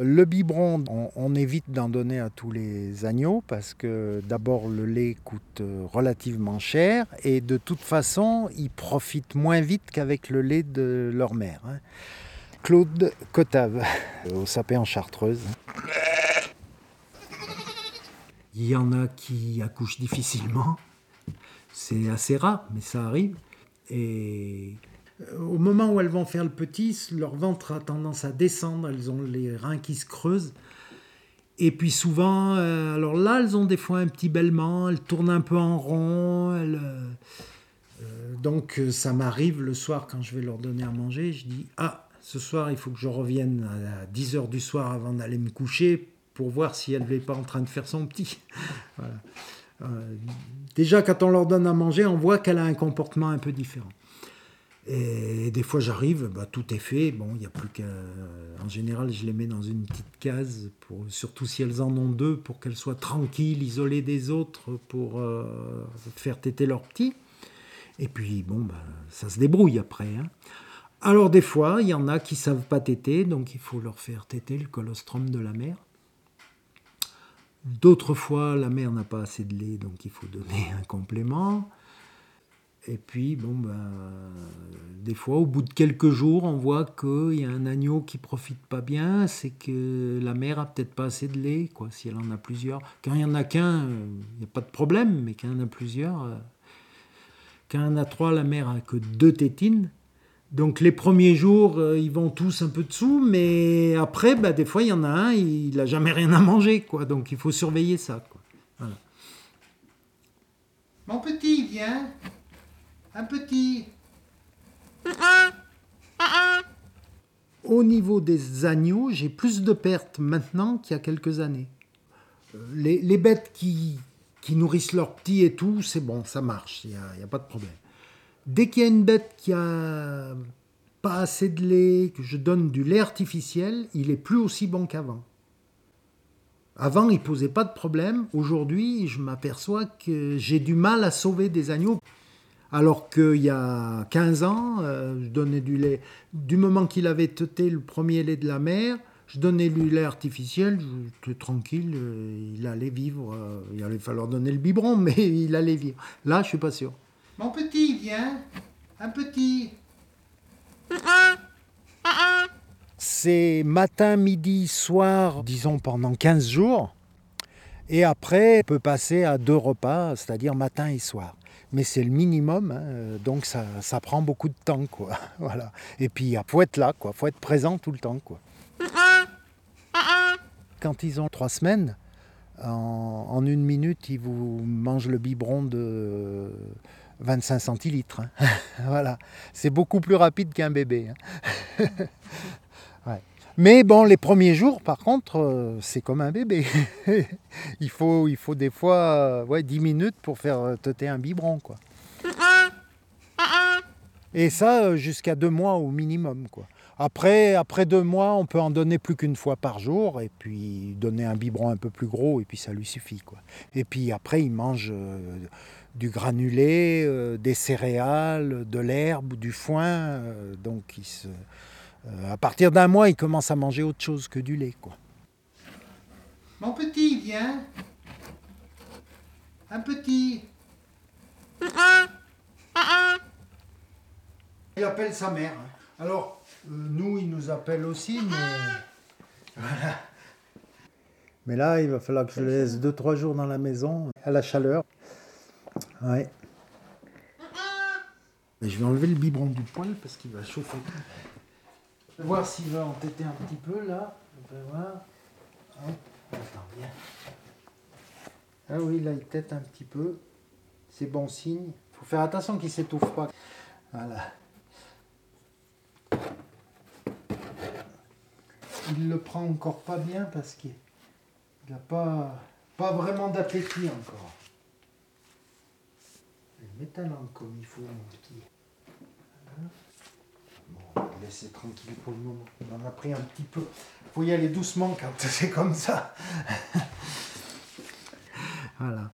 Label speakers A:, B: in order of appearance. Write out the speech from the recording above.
A: Le biberon, on, évite d'en donner à tous les agneaux parce que d'abord le lait coûte euh, relativement cher et de toute façon ils profitent moins vite qu'avec le lait de leur mère. hein. Claude Cotave, au sapé en Chartreuse. Il y en a qui accouchent difficilement. C'est assez rare, mais ça arrive. Et au moment où elles vont faire le petit, leur ventre a tendance à descendre, elles ont les reins qui se creusent. Et puis souvent, euh, alors là, elles ont des fois un petit bêlement, elles tournent un peu en rond. euh, euh, donc euh, ça m'arrive le soir quand je vais leur donner à manger, je dis Ah, ce soir, il faut que je revienne à 10h du soir avant d'aller me coucher pour voir si elle n'est pas en train de faire son petit. Euh, déjà, quand on leur donne à manger, on voit qu'elle a un comportement un peu différent. Et des fois, j'arrive, bah, tout est fait. Bon, il n'y a plus qu'à. En général, je les mets dans une petite case, surtout si elles en ont deux, pour qu'elles soient tranquilles, isolées des autres, pour euh, faire téter leur petit. Et puis, bon, bah, ça se débrouille après. hein. Alors, des fois, il y en a qui savent pas téter, donc il faut leur faire téter le colostrum de la mère. D'autres fois, la mère n'a pas assez de lait, donc il faut donner un complément. Et puis, bon, ben, des fois, au bout de quelques jours, on voit qu'il y a un agneau qui profite pas bien, c'est que la mère a peut-être pas assez de lait, quoi, si elle en a plusieurs. Quand il y en a qu'un, il n'y a pas de problème, mais quand il y en a plusieurs, euh, quand il y en a trois, la mère a que deux tétines. Donc les premiers jours, euh, ils vont tous un peu dessous, mais après, bah, des fois, il y en a un, il n'a jamais rien à manger, quoi. Donc il faut surveiller ça, quoi. Voilà. Mon petit, viens. Un petit. Au niveau des agneaux, j'ai plus de pertes maintenant qu'il y a quelques années. Euh, Les, bêtes qui, qui nourrissent leurs petits et tout, c'est bon, ça marche, il n'y a, a pas de problème. Dès qu'il y a une bête qui a pas assez de lait, que je donne du lait artificiel, il est plus aussi bon qu'avant. Avant, il posait pas de problème. Aujourd'hui, je m'aperçois que j'ai du mal à sauver des agneaux. Alors qu'il y a 15 ans, euh, je donnais du lait. Du moment qu'il avait teuté le premier lait de la mère, je donnais du lait artificiel, j'étais tranquille, euh, il allait vivre. euh, il allait falloir donner le biberon, mais il allait vivre. Là, je suis pas sûr. Mon petit, viens. Un petit. C'est matin, midi, soir, disons pendant 15 jours. Et après, on peut passer à deux repas, c'est-à-dire matin et soir. Mais c'est le minimum, hein, donc ça, prend beaucoup de temps. Voilà. Et puis, il faut être là, quoi. faut être présent tout le temps, quoi. Quand ils ont trois semaines, en, en une minute, ils vous mangent le biberon de 25 centilitres. hein. voilà. C'est beaucoup plus rapide qu'un bébé. hein. Mais bon, les premiers jours, par contre, euh, c'est comme un bébé. il, faut, il faut des fois euh, ouais, 10 minutes pour faire euh, teuter un biberon. Quoi. Et ça, jusqu'à deux mois au minimum. Quoi. Après, après deux mois, on peut en donner plus qu'une fois par jour et puis donner un biberon un peu plus gros et puis ça lui suffit. Quoi. Et puis après, il mange du granulé, des céréales, de l'herbe, du foin. donc, il se, à partir d'un mois, il commence à manger autre chose que du lait. Quoi. Mon petit, viens. Un petit. Il appelle sa mère. Alors, euh, nous, il nous appelle aussi, mais. Voilà. Mais là, il va falloir que je le laisse 2-3 jours dans la maison, à la chaleur. Ouais. Mais je vais enlever le biberon du poêle parce qu'il va chauffer. Je vais voir s'il va entêter un petit peu là. On va voir. Hop. Attends, viens. Ah oui, là, il tête un petit peu. C'est bon signe. faut faire attention qu'il s'étouffe pas. Voilà. Il le prend encore pas bien parce qu'il n'a pas, pas vraiment d'appétit encore. Ta langue comme il faut, mon petit. Voilà. Bon, on va le laisser tranquille pour le moment. On en a pris un petit peu. faut y aller doucement quand c'est comme ça. voilà.